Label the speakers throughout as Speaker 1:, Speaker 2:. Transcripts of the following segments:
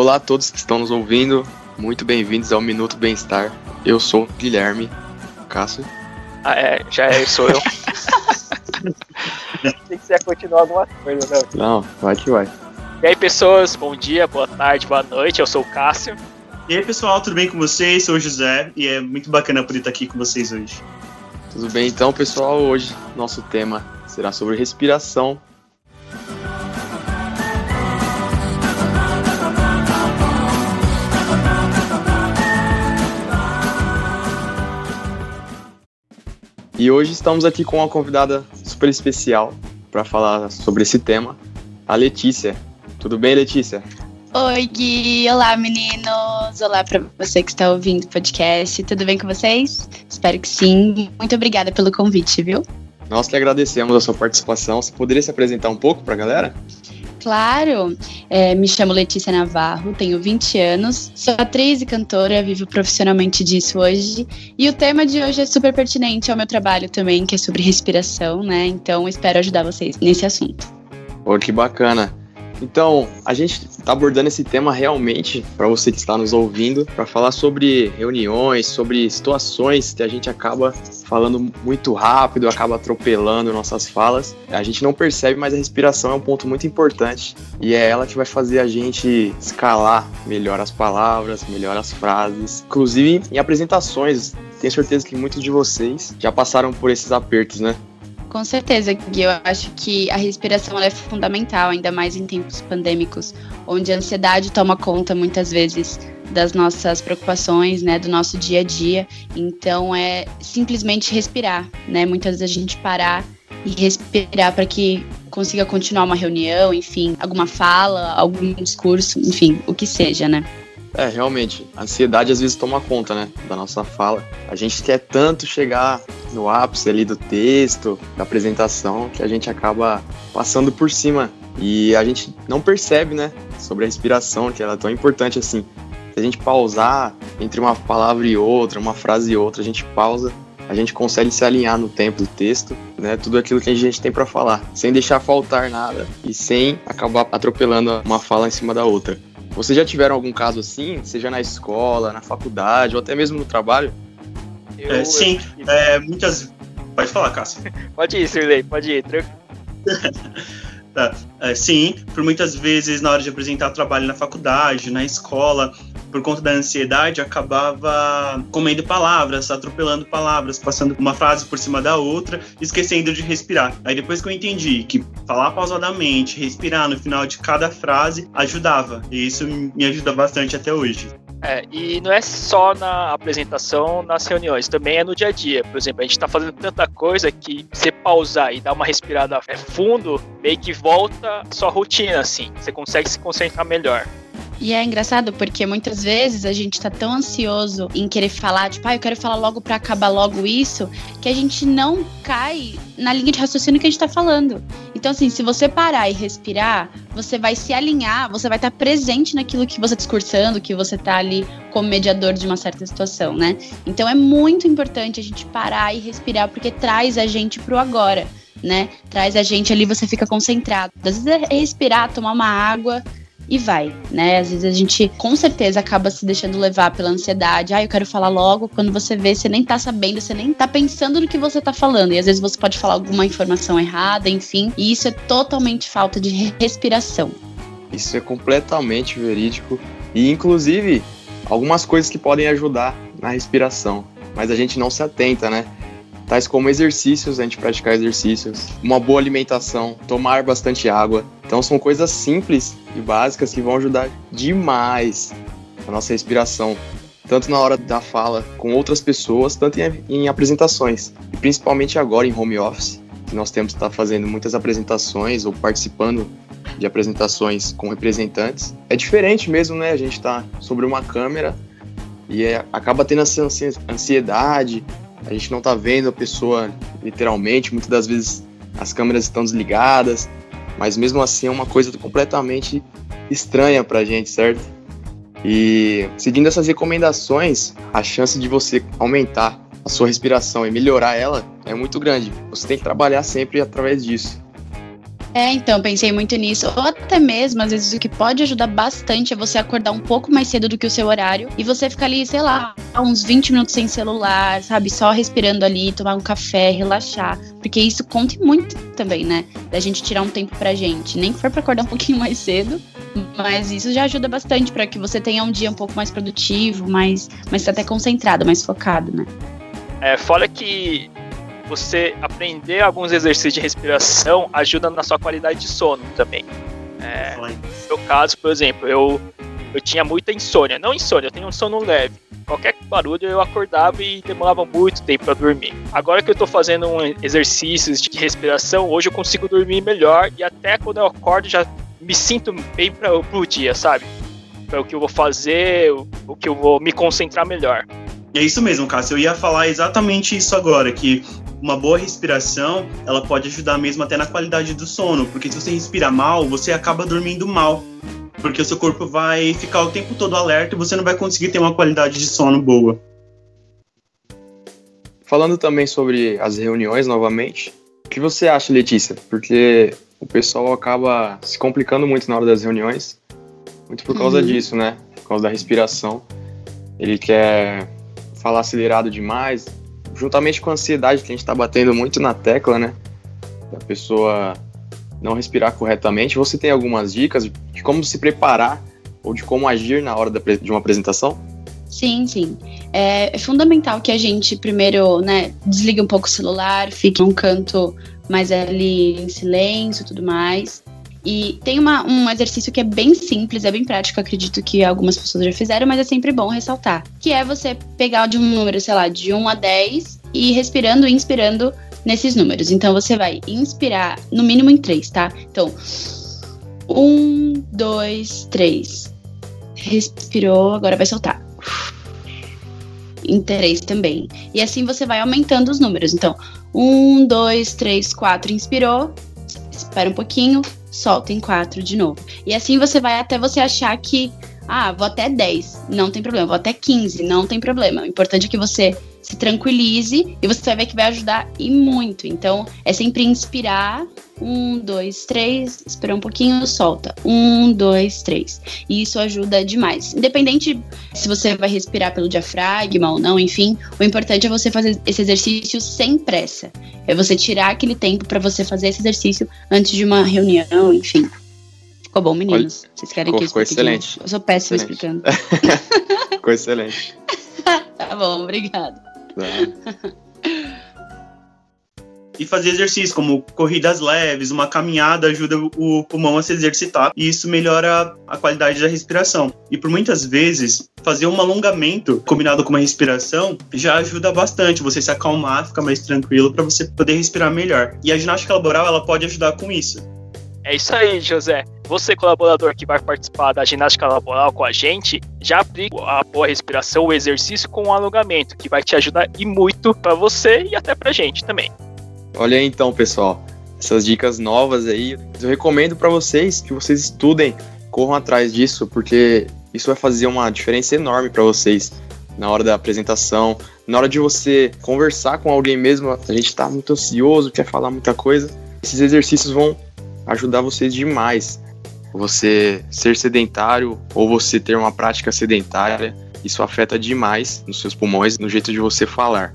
Speaker 1: Olá a todos que estão nos ouvindo, muito bem-vindos ao Minuto Bem-Estar. Eu sou o Guilherme Cássio.
Speaker 2: Ah, é, já é, sou eu. Tem que ser continuar alguma coisa, né?
Speaker 1: Não, vai que vai.
Speaker 2: E aí, pessoas, bom dia, boa tarde, boa noite, eu sou o Cássio.
Speaker 3: E aí, pessoal, tudo bem com vocês? Sou o José e é muito bacana poder estar aqui com vocês hoje.
Speaker 1: Tudo bem, então, pessoal? Hoje nosso tema será sobre respiração E hoje estamos aqui com uma convidada super especial para falar sobre esse tema, a Letícia. Tudo bem, Letícia?
Speaker 4: Oi, Gui. Olá, meninos. Olá para você que está ouvindo o podcast. Tudo bem com vocês? Espero que sim. Muito obrigada pelo convite, viu?
Speaker 1: Nós que agradecemos a sua participação. Você poderia se apresentar um pouco para a galera?
Speaker 4: Claro, é, me chamo Letícia Navarro, tenho 20 anos, sou atriz e cantora, vivo profissionalmente disso hoje. E o tema de hoje é super pertinente ao meu trabalho também, que é sobre respiração, né? Então espero ajudar vocês nesse assunto.
Speaker 1: Pô, que bacana. Então, a gente está abordando esse tema realmente para você que está nos ouvindo, para falar sobre reuniões, sobre situações que a gente acaba falando muito rápido, acaba atropelando nossas falas. A gente não percebe, mas a respiração é um ponto muito importante e é ela que vai fazer a gente escalar melhor as palavras, melhor as frases. Inclusive em apresentações, tenho certeza que muitos de vocês já passaram por esses apertos, né?
Speaker 4: Com certeza, Gui. Eu acho que a respiração é fundamental, ainda mais em tempos pandêmicos, onde a ansiedade toma conta muitas vezes das nossas preocupações, né, do nosso dia a dia. Então é simplesmente respirar, né? Muitas vezes a gente parar e respirar para que consiga continuar uma reunião, enfim, alguma fala, algum discurso, enfim, o que seja, né?
Speaker 1: É, realmente, a ansiedade às vezes toma conta, né, da nossa fala. A gente quer tanto chegar no ápice ali do texto, da apresentação, que a gente acaba passando por cima e a gente não percebe, né, sobre a respiração, que ela é tão importante assim. Se a gente pausar entre uma palavra e outra, uma frase e outra, a gente pausa, a gente consegue se alinhar no tempo do texto, né, tudo aquilo que a gente tem para falar, sem deixar faltar nada e sem acabar atropelando uma fala em cima da outra. Vocês já tiveram algum caso assim, seja na escola, na faculdade ou até mesmo no trabalho?
Speaker 3: Eu, é, sim, eu... é, muitas. Pode falar, Cássio.
Speaker 2: pode ir, Sirley, pode ir.
Speaker 3: tá. é, sim, por muitas vezes na hora de apresentar trabalho na faculdade, na escola, por conta da ansiedade, acabava comendo palavras, atropelando palavras, passando uma frase por cima da outra, esquecendo de respirar. Aí depois que eu entendi que falar pausadamente, respirar no final de cada frase ajudava, e isso me ajuda bastante até hoje.
Speaker 2: É, e não é só na apresentação, nas reuniões, também é no dia a dia. Por exemplo, a gente está fazendo tanta coisa que você pausar e dar uma respirada fundo, meio que volta sua rotina, assim. Você consegue se concentrar melhor.
Speaker 4: E é engraçado porque muitas vezes a gente tá tão ansioso em querer falar, tipo, ah, eu quero falar logo para acabar logo isso, que a gente não cai na linha de raciocínio que a gente tá falando. Então, assim, se você parar e respirar, você vai se alinhar, você vai estar tá presente naquilo que você tá discursando, que você tá ali como mediador de uma certa situação, né? Então é muito importante a gente parar e respirar, porque traz a gente pro agora. Né? Traz a gente ali, você fica concentrado. Às vezes é respirar, tomar uma água, e vai, né? Às vezes a gente com certeza acaba se deixando levar pela ansiedade. Ah, eu quero falar logo. Quando você vê, você nem tá sabendo, você nem tá pensando no que você tá falando. E às vezes você pode falar alguma informação errada, enfim. E isso é totalmente falta de respiração.
Speaker 1: Isso é completamente verídico. E inclusive algumas coisas que podem ajudar na respiração. Mas a gente não se atenta, né? Tais como exercícios, a gente praticar exercícios, uma boa alimentação, tomar bastante água. Então são coisas simples e básicas que vão ajudar demais a nossa respiração, tanto na hora da fala com outras pessoas, tanto em, em apresentações, e principalmente agora em home office, que nós temos que estar fazendo muitas apresentações ou participando de apresentações com representantes. É diferente mesmo, né? A gente está sobre uma câmera e é, acaba tendo essa ansiedade, a gente não tá vendo a pessoa literalmente, muitas das vezes as câmeras estão desligadas, mas mesmo assim é uma coisa completamente estranha pra gente, certo? E seguindo essas recomendações, a chance de você aumentar a sua respiração e melhorar ela é muito grande. Você tem que trabalhar sempre através disso.
Speaker 4: É, então, pensei muito nisso. Ou até mesmo, às vezes, o que pode ajudar bastante é você acordar um pouco mais cedo do que o seu horário e você ficar ali, sei lá, uns 20 minutos sem celular, sabe? Só respirando ali, tomar um café, relaxar. Porque isso conta muito também, né? Da gente tirar um tempo pra gente. Nem que for pra acordar um pouquinho mais cedo, mas isso já ajuda bastante para que você tenha um dia um pouco mais produtivo, mais, mais até concentrado, mais focado, né?
Speaker 2: É, fora que você aprender alguns exercícios de respiração ajuda na sua qualidade de sono também. É, no meu caso, por exemplo, eu, eu tinha muita insônia. Não insônia, eu tenho um sono leve. Qualquer barulho eu acordava e demorava muito tempo para dormir. Agora que eu tô fazendo um exercícios de respiração, hoje eu consigo dormir melhor e até quando eu acordo já me sinto bem para o dia, sabe? Para o que eu vou fazer, o, o que eu vou me concentrar melhor.
Speaker 3: É isso mesmo, Cássio. Eu ia falar exatamente isso agora, que uma boa respiração, ela pode ajudar mesmo até na qualidade do sono, porque se você respira mal, você acaba dormindo mal, porque o seu corpo vai ficar o tempo todo alerta e você não vai conseguir ter uma qualidade de sono boa.
Speaker 1: Falando também sobre as reuniões novamente, o que você acha, Letícia? Porque o pessoal acaba se complicando muito na hora das reuniões, muito por causa uhum. disso, né? Por causa da respiração. Ele quer falar acelerado demais, juntamente com a ansiedade que a gente está batendo muito na tecla, né? Da pessoa não respirar corretamente. Você tem algumas dicas de como se preparar ou de como agir na hora de uma apresentação?
Speaker 4: Sim, sim. É, é fundamental que a gente primeiro, né, desligue um pouco o celular, fique num canto mais ali em silêncio e tudo mais. E tem uma, um exercício que é bem simples, é bem prático, acredito que algumas pessoas já fizeram, mas é sempre bom ressaltar. Que é você pegar de um número, sei lá, de 1 a 10 e respirando e inspirando nesses números. Então você vai inspirar no mínimo em 3, tá? Então, 1, 2, 3. Respirou, agora vai soltar. Em 3 também. E assim você vai aumentando os números. Então, 1, 2, 3, 4, inspirou. Espera um pouquinho, solta em 4 de novo. E assim você vai até você achar que, ah, vou até 10, não tem problema, vou até 15, não tem problema. O importante é que você se tranquilize e você vai ver que vai ajudar e muito. Então, é sempre inspirar. Um, dois, três, esperar um pouquinho, solta. Um, dois, três. E isso ajuda demais. Independente se você vai respirar pelo diafragma ou não, enfim, o importante é você fazer esse exercício sem pressa. É você tirar aquele tempo para você fazer esse exercício antes de uma reunião, enfim. Ficou bom, meninos? Olha,
Speaker 1: Vocês querem ficou, que eu
Speaker 4: Ficou
Speaker 1: excelente.
Speaker 4: Eu sou péssima explicando.
Speaker 1: ficou excelente.
Speaker 4: tá bom, obrigado.
Speaker 3: e fazer exercício, como corridas leves, uma caminhada ajuda o pulmão a se exercitar e isso melhora a qualidade da respiração. E por muitas vezes, fazer um alongamento combinado com uma respiração já ajuda bastante você se acalmar, ficar mais tranquilo para você poder respirar melhor. E a ginástica laboral ela pode ajudar com isso.
Speaker 2: É isso aí, José. Você, colaborador que vai participar da ginástica laboral com a gente, já aplica a boa respiração, o exercício com o alongamento, que vai te ajudar e muito para você e até pra gente também.
Speaker 1: Olha aí então, pessoal, essas dicas novas aí, eu recomendo para vocês que vocês estudem, corram atrás disso, porque isso vai fazer uma diferença enorme para vocês na hora da apresentação, na hora de você conversar com alguém mesmo, a gente está muito ansioso, quer falar muita coisa. Esses exercícios vão ajudar vocês demais. Você ser sedentário ou você ter uma prática sedentária, isso afeta demais nos seus pulmões, no jeito de você falar.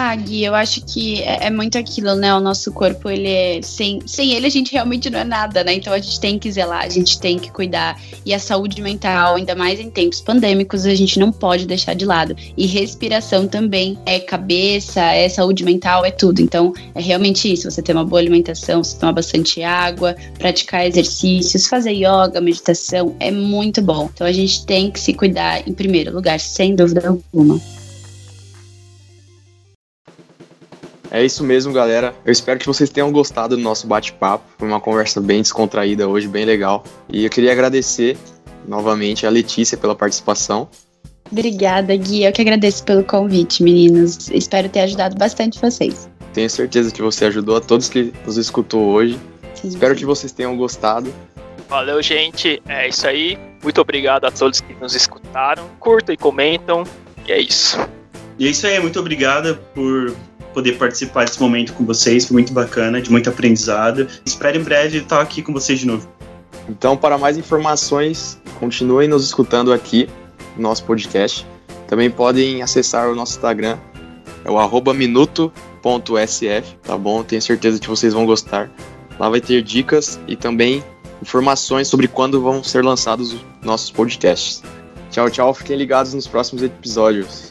Speaker 4: Ah, Gui, eu acho que é, é, muito aquilo, né? O nosso corpo, ele é. Sem, sem ele, a gente realmente não é nada, né? Então a gente tem que zelar, a gente tem que cuidar. E a saúde mental, ainda mais em tempos pandêmicos, a gente não pode deixar de lado. E respiração também é cabeça, é saúde mental, é tudo. Então é realmente isso. Você ter uma boa alimentação, você tomar bastante água, praticar exercícios, fazer yoga, meditação, é muito bom. Então a gente tem que se cuidar em primeiro lugar, sem dúvida alguma.
Speaker 1: É isso mesmo, galera. Eu espero que vocês tenham gostado do nosso bate-papo. Foi uma conversa bem descontraída hoje, bem legal. E eu queria agradecer novamente a Letícia pela participação.
Speaker 4: Obrigada, Gui. Eu que agradeço pelo convite, meninos. Espero ter ajudado bastante vocês.
Speaker 1: Tenho certeza que você ajudou a todos que nos escutou hoje. Sim, Espero que vocês tenham gostado.
Speaker 2: Valeu, gente. É isso aí. Muito obrigado a todos que nos escutaram. Curtam e comentam. E é isso.
Speaker 3: E é isso aí. Muito obrigada por poder participar desse momento com vocês, foi muito bacana, de muito aprendizado. Espero em breve estar aqui com vocês de novo.
Speaker 1: Então, para mais informações, continuem nos escutando aqui no nosso podcast. Também podem acessar o nosso Instagram, é o minuto.sf, tá bom? Tenho certeza que vocês vão gostar. Lá vai ter dicas e também informações sobre quando vão ser lançados os nossos podcasts. Tchau, tchau. Fiquem ligados nos próximos episódios.